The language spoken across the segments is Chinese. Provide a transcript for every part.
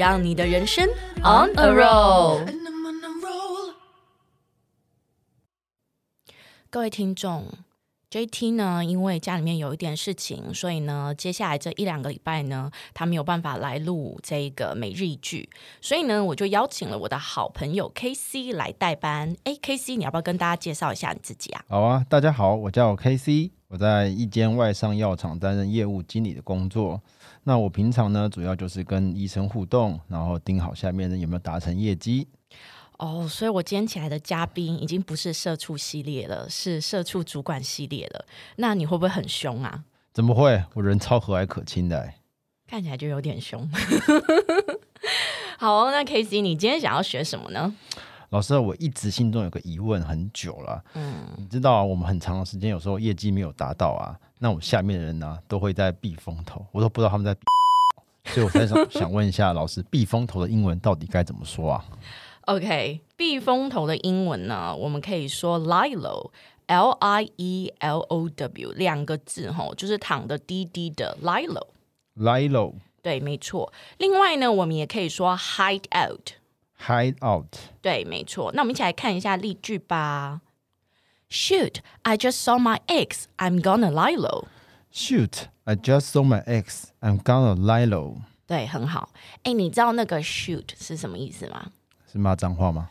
让你的人生 on a roll。各位听众。JT 呢，因为家里面有一点事情，所以呢，接下来这一两个礼拜呢，他没有办法来录这个每日一句，所以呢，我就邀请了我的好朋友 KC 来代班。哎，KC，你要不要跟大家介绍一下你自己啊？好啊，大家好，我叫 KC，我在一间外商药厂担任业务经理的工作。那我平常呢，主要就是跟医生互动，然后盯好下面呢有没有达成业绩。哦，所以我今天起来的嘉宾已经不是社畜系列了，是社畜主管系列了。那你会不会很凶啊？怎么会？我人超和蔼可亲的，看起来就有点凶。好哦，那 KC，你今天想要学什么呢？老师，我一直心中有个疑问很久了。嗯，你知道啊，我们很长的时间有时候业绩没有达到啊，那我下面的人呢都会在避风头，我都不知道他们在避，所以我才想想问一下老师，避风头的英文到底该怎么说啊？OK，避风头的英文呢，我们可以说 lie low，L I E L O W 两个字吼，就是躺的低低的 lie low。lie low，对，没错。另外呢，我们也可以说 hide out，hide out，对，没错。那我们一起来看一下例句吧。Shoot, I just saw my ex. I'm gonna lie low. Shoot, I just saw my ex. I'm gonna lie low. 对，很好。哎，你知道那个 shoot 是什么意思吗？是骂脏话吗？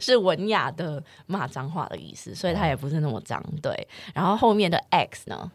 是文雅的骂脏话的意思，所以它也不是那么脏。对，然后后面的 X 呢？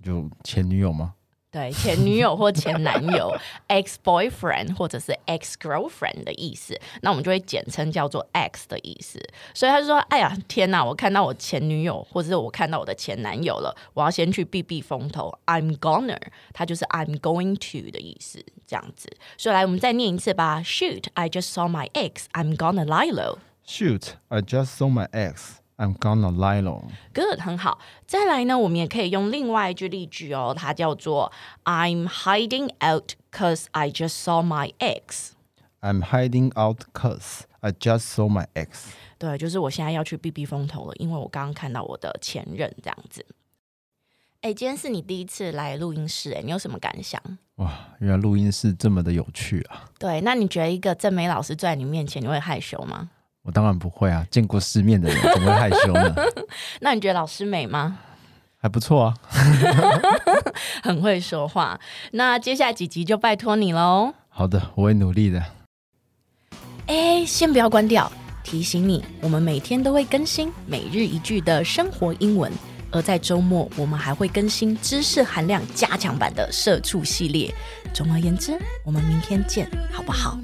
就前女友吗？对，前女友或前男友，ex boyfriend 或者是 ex girlfriend 的意思，那我们就会简称叫做 ex 的意思。所以他就说：“哎呀，天哪！我看到我前女友，或者是我看到我的前男友了，我要先去避避风头。I'm gonna，他就是 I'm going to 的意思，这样子。所以来，我们再念一次吧。Shoot, I just saw my ex. I'm gonna lie low. Shoot, I just saw my ex. I'm gonna lie low. Good，很好。再来呢，我们也可以用另外一句例句哦，它叫做 I'm hiding out cause I just saw my ex. I'm hiding out cause I just saw my ex. 对，就是我现在要去避避风头了，因为我刚刚看到我的前任这样子。哎，今天是你第一次来录音室，哎，你有什么感想？哇，原来录音室这么的有趣啊！对，那你觉得一个正美老师坐在你面前，你会害羞吗？我当然不会啊，见过世面的人怎么会害羞呢？那你觉得老师美吗？还不错啊，很会说话。那接下来几集就拜托你喽。好的，我会努力的。哎，先不要关掉，提醒你，我们每天都会更新每日一句的生活英文，而在周末我们还会更新知识含量加强版的社畜系列。总而言之，我们明天见，好不好？